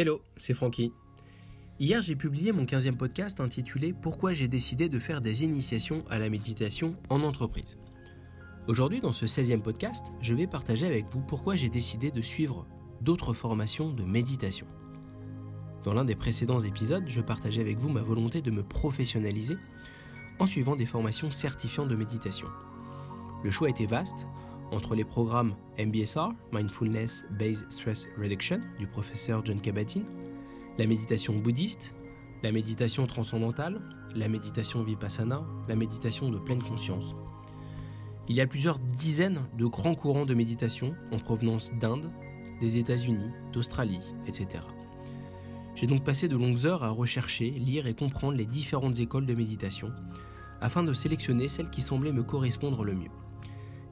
Hello, c'est Francky. Hier, j'ai publié mon 15e podcast intitulé Pourquoi j'ai décidé de faire des initiations à la méditation en entreprise? Aujourd'hui, dans ce 16e podcast, je vais partager avec vous pourquoi j'ai décidé de suivre d'autres formations de méditation. Dans l'un des précédents épisodes, je partageais avec vous ma volonté de me professionnaliser en suivant des formations certifiantes de méditation. Le choix était vaste entre les programmes MBSR, Mindfulness Based Stress Reduction, du professeur John Kabat-Zinn, la méditation bouddhiste, la méditation transcendantale, la méditation vipassana, la méditation de pleine conscience. Il y a plusieurs dizaines de grands courants de méditation en provenance d'Inde, des États-Unis, d'Australie, etc. J'ai donc passé de longues heures à rechercher, lire et comprendre les différentes écoles de méditation afin de sélectionner celle qui semblait me correspondre le mieux.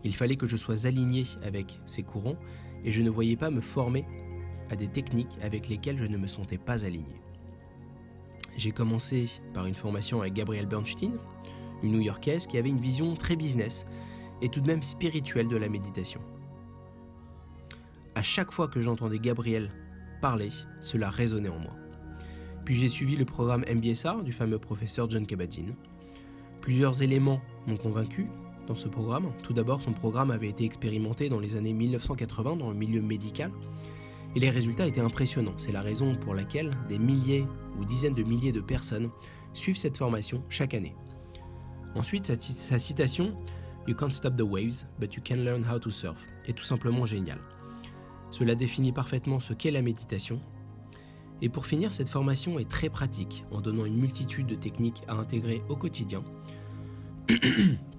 Il fallait que je sois aligné avec ces courants et je ne voyais pas me former à des techniques avec lesquelles je ne me sentais pas aligné. J'ai commencé par une formation avec Gabrielle Bernstein, une New-Yorkaise qui avait une vision très business et tout de même spirituelle de la méditation. À chaque fois que j'entendais Gabrielle parler, cela résonnait en moi. Puis j'ai suivi le programme MBSR du fameux professeur John Kabat-Zinn. Plusieurs éléments m'ont convaincu dans ce programme. Tout d'abord, son programme avait été expérimenté dans les années 1980 dans le milieu médical et les résultats étaient impressionnants. C'est la raison pour laquelle des milliers ou dizaines de milliers de personnes suivent cette formation chaque année. Ensuite, sa, citation You can't stop the waves, but you can learn how to surf est tout simplement génial. Cela définit parfaitement ce qu'est la méditation. Et pour finir, cette formation est très pratique en donnant une multitude de techniques à intégrer au quotidien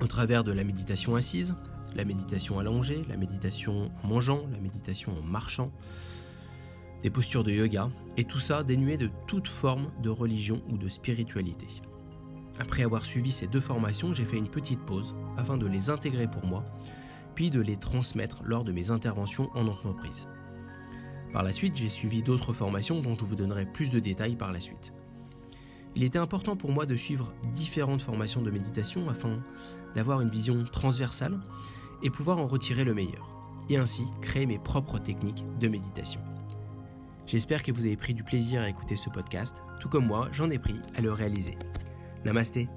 au travers de la méditation assise, la méditation allongée, la méditation en mangeant, la méditation en marchant, des postures de yoga, et tout ça dénué de toute forme de religion ou de spiritualité. Après avoir suivi ces deux formations, j'ai fait une petite pause afin de les intégrer pour moi, puis de les transmettre lors de mes interventions en entreprise. Par la suite, j'ai suivi d'autres formations dont je vous donnerai plus de détails par la suite. Il était important pour moi de suivre différentes formations de méditation afin d'avoir une vision transversale et pouvoir en retirer le meilleur, et ainsi créer mes propres techniques de méditation. J'espère que vous avez pris du plaisir à écouter ce podcast, tout comme moi, j'en ai pris à le réaliser. Namasté